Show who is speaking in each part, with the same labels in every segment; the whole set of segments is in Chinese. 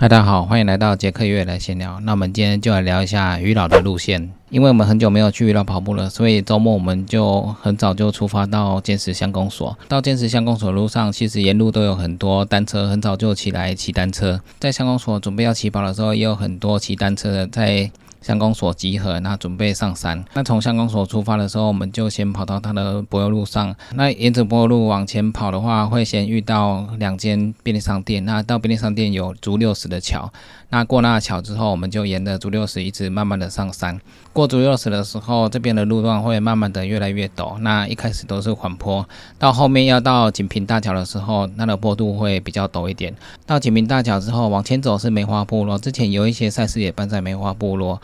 Speaker 1: 嗨，大家好，欢迎来到杰克月来闲聊。那我们今天就来聊一下鱼老的路线，因为我们很久没有去鱼老跑步了，所以周末我们就很早就出发到坚石乡公所。到坚石乡公所路上，其实沿路都有很多单车，很早就起来骑单车。在乡公所准备要起跑的时候，也有很多骑单车的在。相公所集合，那准备上山。那从相公所出发的时候，我们就先跑到它的柏油路上。那沿着柏油路往前跑的话，会先遇到两间便利商店。那到便利商店有竹六十的桥。那过那桥之后，我们就沿着竹六十一直慢慢的上山。过竹六十的时候，这边的路段会慢慢的越来越陡。那一开始都是缓坡，到后面要到锦屏大桥的时候，它的坡度会比较陡一点。到锦屏大桥之后，往前走是梅花部落。之前有一些赛事也办在梅花部落。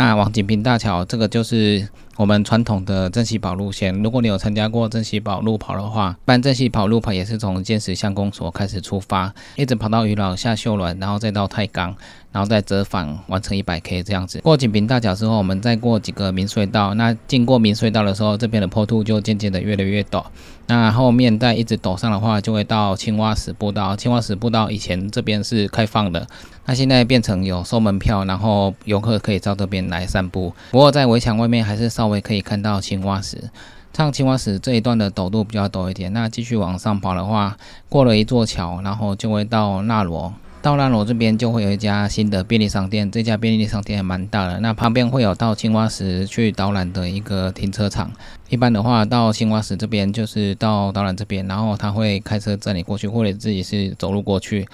Speaker 1: 那往锦屏大桥，这个就是我们传统的珍稀宝路线。如果你有参加过珍稀宝路跑的话，办珍稀宝路跑也是从建石相公所开始出发，一直跑到鱼老下秀峦，然后再到太钢，然后再折返完成一百 K 这样子。过锦屏大桥之后，我们再过几个明隧道。那经过明隧道的时候，这边的坡度就渐渐的越来越陡。那后面再一直陡上的话，就会到青蛙石步道。青蛙石步道以前这边是开放的，那现在变成有收门票，然后游客可以到这边来散步。不过在围墙外面还是稍微可以看到青蛙石。上青蛙石这一段的陡度比较陡一点。那继续往上跑的话，过了一座桥，然后就会到纳罗。到纳罗这边就会有一家新的便利商店，这家便利商店还蛮大的。那旁边会有到青蛙石去导览的一个停车场。一般的话，到青蛙石这边就是到导览这边，然后他会开车载你过去，或者自己是走路过去。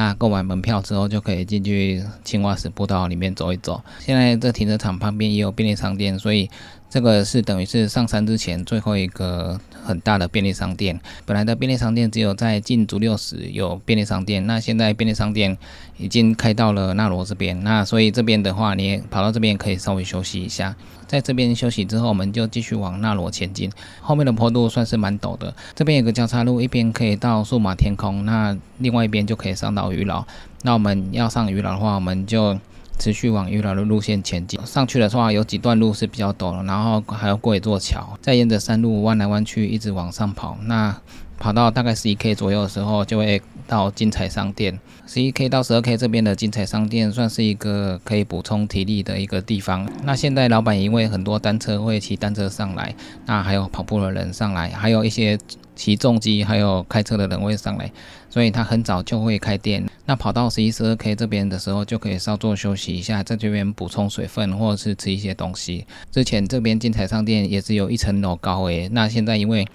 Speaker 1: 那购买门票之后就可以进去青蛙石步道里面走一走。现在这停车场旁边也有便利商店，所以。这个是等于是上山之前最后一个很大的便利商店。本来的便利商店只有在进竹六十有便利商店，那现在便利商店已经开到了纳罗这边。那所以这边的话，你跑到这边可以稍微休息一下。在这边休息之后，我们就继续往纳罗前进。后面的坡度算是蛮陡的。这边有个交叉路，一边可以到数码天空，那另外一边就可以上到鱼佬。那我们要上鱼佬的话，我们就。持续往玉老的路线前进，上去的话有几段路是比较陡的，然后还要过一座桥，再沿着山路弯来弯去，一直往上跑。那跑到大概十一 K 左右的时候，就会到金彩商店。十一 K 到十二 K 这边的金彩商店算是一个可以补充体力的一个地方。那现在老板因为很多单车会骑单车上来，那还有跑步的人上来，还有一些。骑重机还有开车的人会上来，所以他很早就会开店。那跑到十一十二 K 这边的时候，就可以稍作休息一下，在这边补充水分或者是吃一些东西。之前这边金彩商店也只有一层楼高诶，那现在因为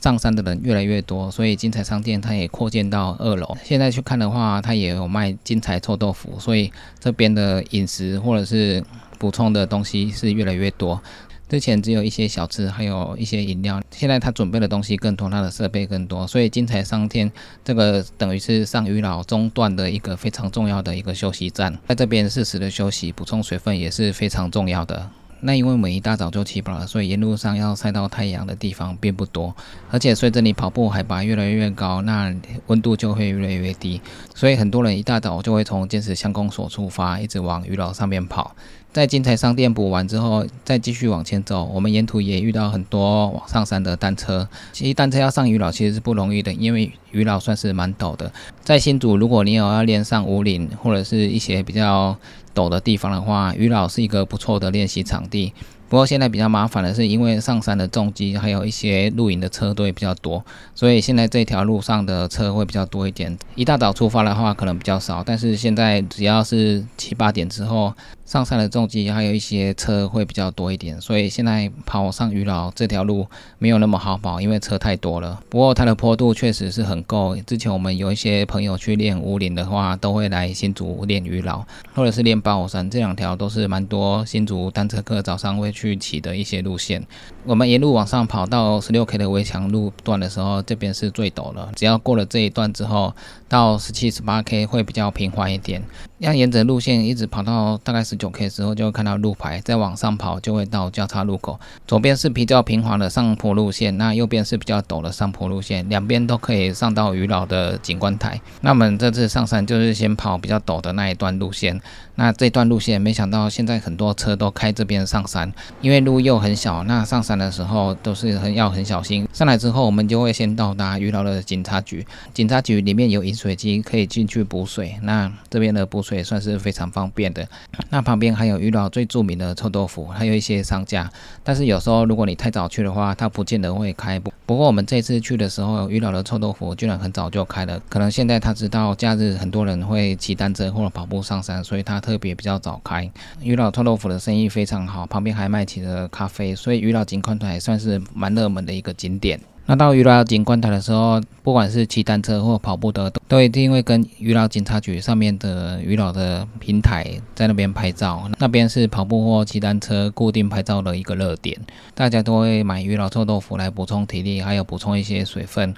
Speaker 1: 上山的人越来越多，所以金彩商店它也扩建到二楼。现在去看的话，它也有卖金彩臭豆腐，所以这边的饮食或者是补充的东西是越来越多。之前只有一些小吃，还有一些饮料。现在他准备的东西更多，他的设备更多，所以精彩上天这个等于是上鱼老中段的一个非常重要的一个休息站，在这边适时的休息、补充水分也是非常重要的。那因为我们一大早就起跑了，所以沿路上要晒到太阳的地方并不多，而且随着你跑步海拔越来越高，那温度就会越来越低，所以很多人一大早就会从建石乡公所出发，一直往鱼老上面跑。在金财商店补完之后，再继续往前走，我们沿途也遇到很多往上山的单车。其实单车要上鱼老其实是不容易的，因为鱼老算是蛮陡的。在新竹，如果你有要练上五岭或者是一些比较陡的地方的话，鱼老是一个不错的练习场地。不过现在比较麻烦的是，因为上山的重机还有一些露营的车队比较多，所以现在这条路上的车会比较多一点。一大早出发的话可能比较少，但是现在只要是七八点之后。上山的重机还有一些车会比较多一点，所以现在跑上鱼老这条路没有那么好跑，因为车太多了。不过它的坡度确实是很够。之前我们有一些朋友去练五岭的话，都会来新竹练鱼老，或者是练八五山，这两条都是蛮多新竹单车客早上会去骑的一些路线。我们沿路往上跑到十六 K 的围墙路段的时候，这边是最陡了。只要过了这一段之后，到十七、十八 K 会比较平缓一点。要沿着路线一直跑到大概十九 K 的时候，就会看到路牌。再往上跑，就会到交叉路口。左边是比较平缓的上坡路线，那右边是比较陡的上坡路线，两边都可以上到鱼老的景观台。那我们这次上山就是先跑比较陡的那一段路线。那这段路线，没想到现在很多车都开这边上山，因为路又很小，那上山的时候都是很要很小心。上来之后，我们就会先到达余老的警察局，警察局里面有饮水机可以进去补水，那这边的补水所以算是非常方便的。那旁边还有余老最著名的臭豆腐，还有一些商家，但是有时候如果你太早去的话，它不见得会开。不不过我们这次去的时候，余老的臭豆腐居然很早就开了，可能现在他知道假日很多人会骑单车或者跑步上山，所以他特别比较早开。余老臭豆腐的生意非常好，旁边还卖起了咖啡，所以余老景观台算是蛮热门的一个景点。那到鱼老景观台的时候，不管是骑单车或跑步的，都一定会跟鱼老警察局上面的鱼老的平台在那边拍照。那边是跑步或骑单车固定拍照的一个热点，大家都会买鱼老臭豆腐来补充体力，还有补充一些水分。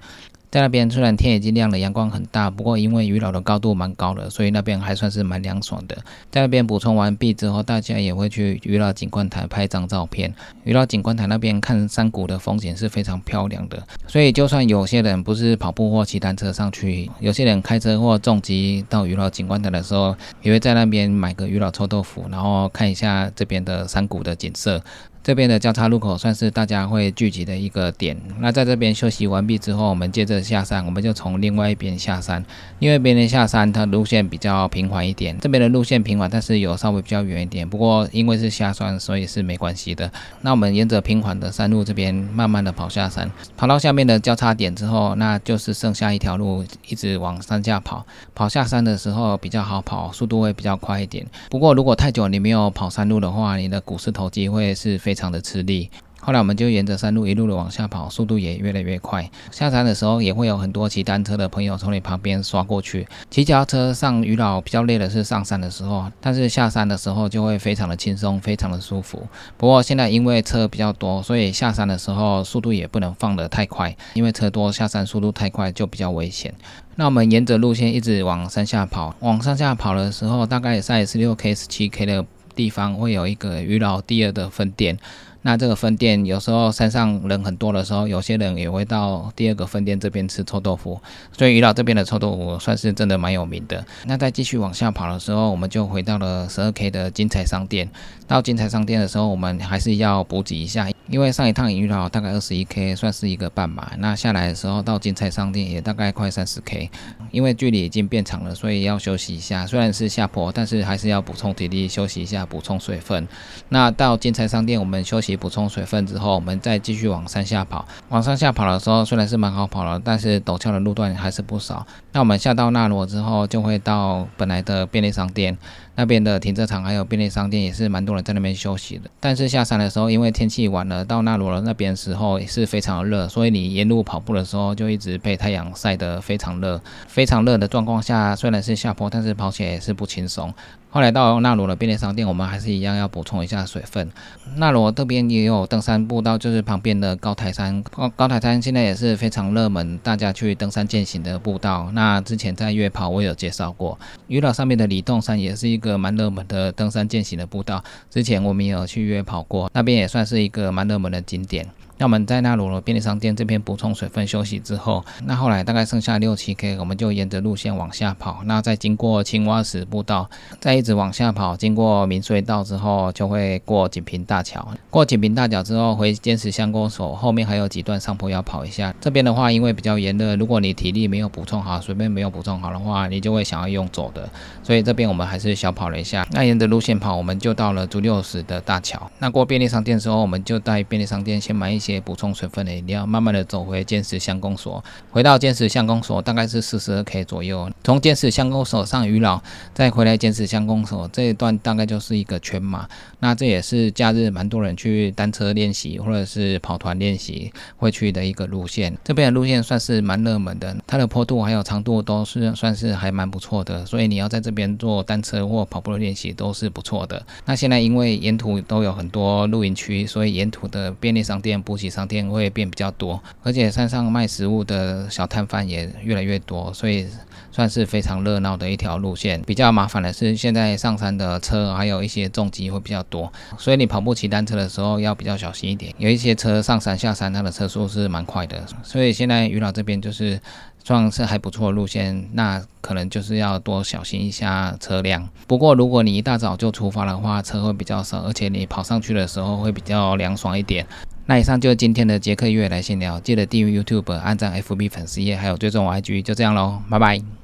Speaker 1: 在那边虽然天已经亮了，阳光很大，不过因为鱼老的高度蛮高的，所以那边还算是蛮凉爽的。在那边补充完毕之后，大家也会去鱼老景观台拍张照片。鱼老景观台那边看山谷的风景是非常漂亮的，所以就算有些人不是跑步或骑单车上去，有些人开车或重机到鱼老景观台的时候，也会在那边买个鱼老臭豆腐，然后看一下这边的山谷的景色。这边的交叉路口算是大家会聚集的一个点。那在这边休息完毕之后，我们接着下山，我们就从另外一边下山。因为别人下山，它路线比较平缓一点。这边的路线平缓，但是有稍微比较远一点。不过因为是下山，所以是没关系的。那我们沿着平缓的山路这边慢慢的跑下山，跑到下面的交叉点之后，那就是剩下一条路，一直往山下跑。跑下山的时候比较好跑，速度会比较快一点。不过如果太久你没有跑山路的话，你的股四头肌会是非。非常的吃力。后来我们就沿着山路一路的往下跑，速度也越来越快。下山的时候也会有很多骑单车的朋友从你旁边刷过去。骑脚车上鱼老比较累的是上山的时候，但是下山的时候就会非常的轻松，非常的舒服。不过现在因为车比较多，所以下山的时候速度也不能放得太快，因为车多下山速度太快就比较危险。那我们沿着路线一直往山下跑，往山下跑的时候，大概在十六 K、十七 K 的。地方会有一个鱼老第二的分店，那这个分店有时候山上人很多的时候，有些人也会到第二个分店这边吃臭豆腐，所以鱼老这边的臭豆腐算是真的蛮有名的。那再继续往下跑的时候，我们就回到了十二 K 的精彩商店。到金彩商店的时候，我们还是要补给一下。因为上一趟鱼老大概二十一 K，算是一个半马。那下来的时候到金菜商店也大概快三十 K，因为距离已经变长了，所以要休息一下。虽然是下坡，但是还是要补充体力，休息一下，补充水分。那到金菜商店，我们休息补充水分之后，我们再继续往山下跑。往山下跑的时候，虽然是蛮好跑了，但是陡峭的路段还是不少。那我们下到纳罗之后，就会到本来的便利商店。那边的停车场还有便利商店也是蛮多人在那边休息的。但是下山的时候，因为天气晚了，到纳罗那边时候也是非常热，所以你沿路跑步的时候就一直被太阳晒得非常热。非常热的状况下，虽然是下坡，但是跑起来也是不轻松。后来到纳罗的便利商店，我们还是一样要补充一下水分。纳罗这边也有登山步道，就是旁边的高台山。高高台山现在也是非常热门，大家去登山践行的步道。那之前在月跑我有介绍过，鱼岛上面的李洞山也是一个蛮热门的登山践行的步道。之前我们也有去约跑过，那边也算是一个蛮热门的景点。那我们在那罗的便利商店这边补充水分休息之后，那后来大概剩下六七 K，我们就沿着路线往下跑。那再经过青蛙石步道，再一直往下跑，经过明隧道之后，就会过锦屏大桥。过锦屏大桥之后，回坚持相公所后面还有几段上坡要跑一下。这边的话，因为比较炎热，如果你体力没有补充好，水分没有补充好的话，你就会想要用走的。所以这边我们还是小跑了一下。那沿着路线跑，我们就到了竹六石的大桥。那过便利商店之后，我们就在便利商店先买一些。补充水分的饮料，慢慢的走回坚石相公所。回到坚石相公所，大概是四十二 K 左右。从坚石相公所上鱼老，再回来坚石相公所这一段，大概就是一个全马。那这也是假日蛮多人去单车练习或者是跑团练习会去的一个路线。这边的路线算是蛮热门的，它的坡度还有长度都是算是还蛮不错的，所以你要在这边做单车或跑步练习都是不错的。那现在因为沿途都有很多露营区，所以沿途的便利商店、不给商店会变比较多，而且山上卖食物的小摊贩也越来越多，所以算是非常热闹的一条路线。比较麻烦的是，现在上山的车还有一些重机会比较多，所以你跑步骑单车的时候要比较小心一点。有一些车上山下山，它的车速是蛮快的，所以现在鱼老这边就是算是还不错的路线，那可能就是要多小心一下车辆。不过如果你一大早就出发的话，车会比较少，而且你跑上去的时候会比较凉爽一点。那以上就是今天的杰克月来闲聊，记得订阅 YouTube、按赞 FB 粉丝页，还有追踪我 IG，就这样喽，拜拜。